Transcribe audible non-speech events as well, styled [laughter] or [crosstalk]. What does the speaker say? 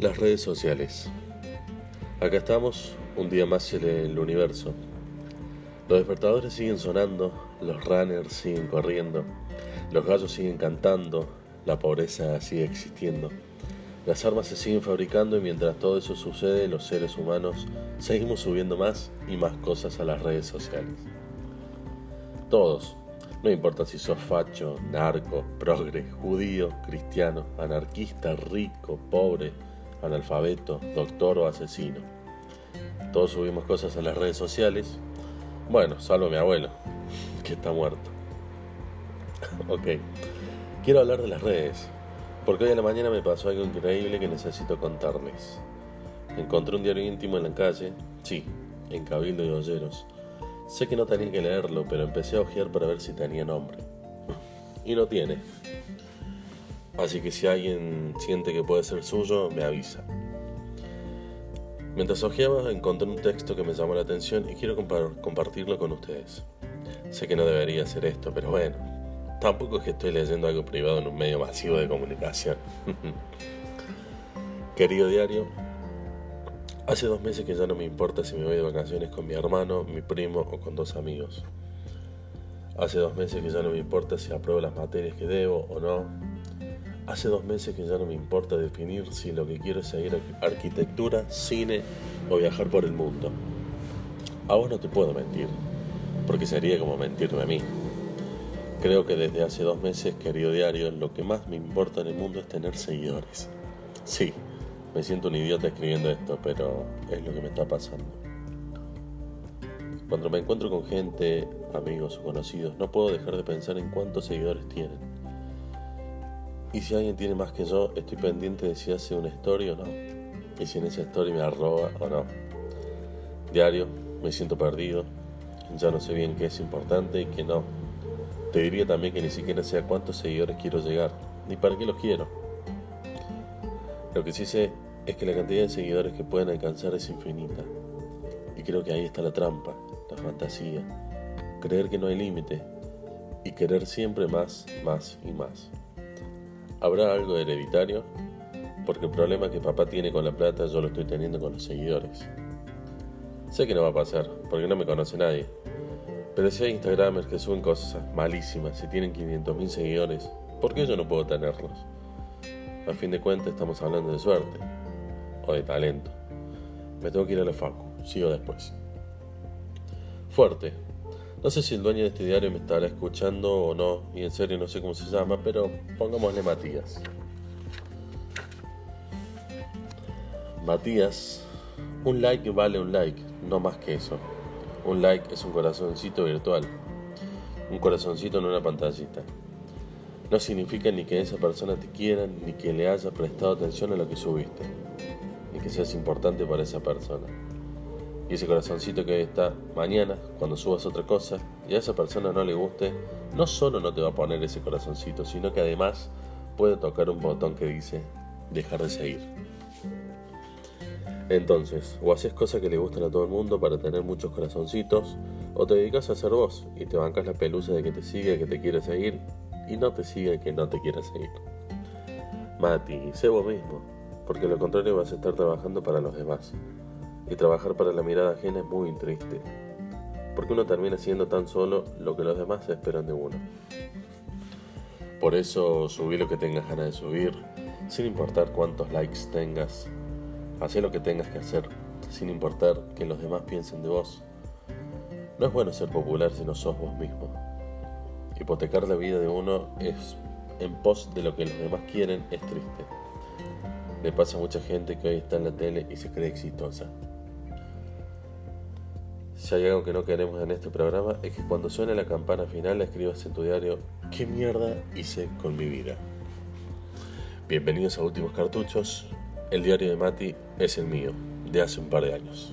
Las redes sociales. Acá estamos, un día más en el universo. Los despertadores siguen sonando, los runners siguen corriendo, los gallos siguen cantando, la pobreza sigue existiendo. Las armas se siguen fabricando y mientras todo eso sucede, los seres humanos seguimos subiendo más y más cosas a las redes sociales. Todos, no importa si sos facho, narco, progre, judío, cristiano, anarquista, rico, pobre, analfabeto, doctor o asesino. Todos subimos cosas a las redes sociales. Bueno, salvo mi abuelo, [laughs] que está muerto. [laughs] ok, quiero hablar de las redes, porque hoy a la mañana me pasó algo increíble que necesito contarles. Encontré un diario íntimo en la calle, sí, en Cabildo de Olleros. Sé que no tenía que leerlo, pero empecé a ojear para ver si tenía nombre. [laughs] Y no tiene. Así que si alguien siente que puede ser suyo, me avisa. Mientras ojeaba, encontré un texto que me llamó la atención y quiero compartirlo con ustedes. Sé que no debería hacer esto, pero bueno, tampoco es que estoy leyendo algo privado en un medio masivo de comunicación. [laughs] Querido diario, hace dos meses que ya no me importa si me voy de vacaciones con mi hermano, mi primo o con dos amigos. Hace dos meses que ya no me importa si apruebo las materias que debo o no, Hace dos meses que ya no me importa definir si lo que quiero es seguir arquitectura, cine o viajar por el mundo. A vos no te puedo mentir, porque sería como mentirme a mí. Creo que desde hace dos meses, querido diario, lo que más me importa en el mundo es tener seguidores. Sí, me siento un idiota escribiendo esto, pero es lo que me está pasando. Cuando me encuentro con gente, amigos o conocidos, no puedo dejar de pensar en cuántos seguidores tienen y si alguien tiene más que yo, estoy pendiente de si hace una story o no. Y si en esa story me arroba o no. Diario, me siento perdido. Ya no sé bien qué es importante y qué no. Te diría también que ni siquiera sé a cuántos seguidores quiero llegar, ni para qué los quiero. Lo que sí sé es que la cantidad de seguidores que pueden alcanzar es infinita. Y creo que ahí está la trampa, la fantasía. Creer que no hay límite y querer siempre más, más y más. ¿Habrá algo hereditario? Porque el problema que papá tiene con la plata yo lo estoy teniendo con los seguidores. Sé que no va a pasar, porque no me conoce nadie. Pero si hay Instagramers que suben cosas malísimas y tienen 500.000 seguidores, ¿por qué yo no puedo tenerlos? A fin de cuentas estamos hablando de suerte o de talento. Me tengo que ir a la facu, sigo después. Fuerte, no sé si el dueño de este diario me estará escuchando o no, y en serio no sé cómo se llama, pero pongámosle Matías. Matías, un like vale un like, no más que eso. Un like es un corazoncito virtual, un corazoncito en una pantallita. No significa ni que esa persona te quiera, ni que le haya prestado atención a lo que subiste, ni que seas importante para esa persona. Y ese corazoncito que está mañana, cuando subas otra cosa y a esa persona no le guste, no solo no te va a poner ese corazoncito, sino que además puede tocar un botón que dice dejar de seguir. Entonces, o haces cosas que le gustan a todo el mundo para tener muchos corazoncitos, o te dedicas a ser vos y te bancas la pelusa de que te sigue, que te quiere seguir, y no te sigue que no te quiere seguir. Mati, sé vos mismo, porque lo contrario vas a estar trabajando para los demás. Y trabajar para la mirada ajena es muy triste, porque uno termina siendo tan solo lo que los demás esperan de uno. Por eso subí lo que tengas ganas de subir, sin importar cuántos likes tengas. Haz lo que tengas que hacer, sin importar que los demás piensen de vos. No es bueno ser popular si no sos vos mismo. Hipotecar la vida de uno es en pos de lo que los demás quieren es triste. Le pasa a mucha gente que hoy está en la tele y se cree exitosa. Si hay algo que no queremos en este programa es que cuando suene la campana final escribas en tu diario ¿Qué mierda hice con mi vida? Bienvenidos a Últimos Cartuchos. El diario de Mati es el mío, de hace un par de años.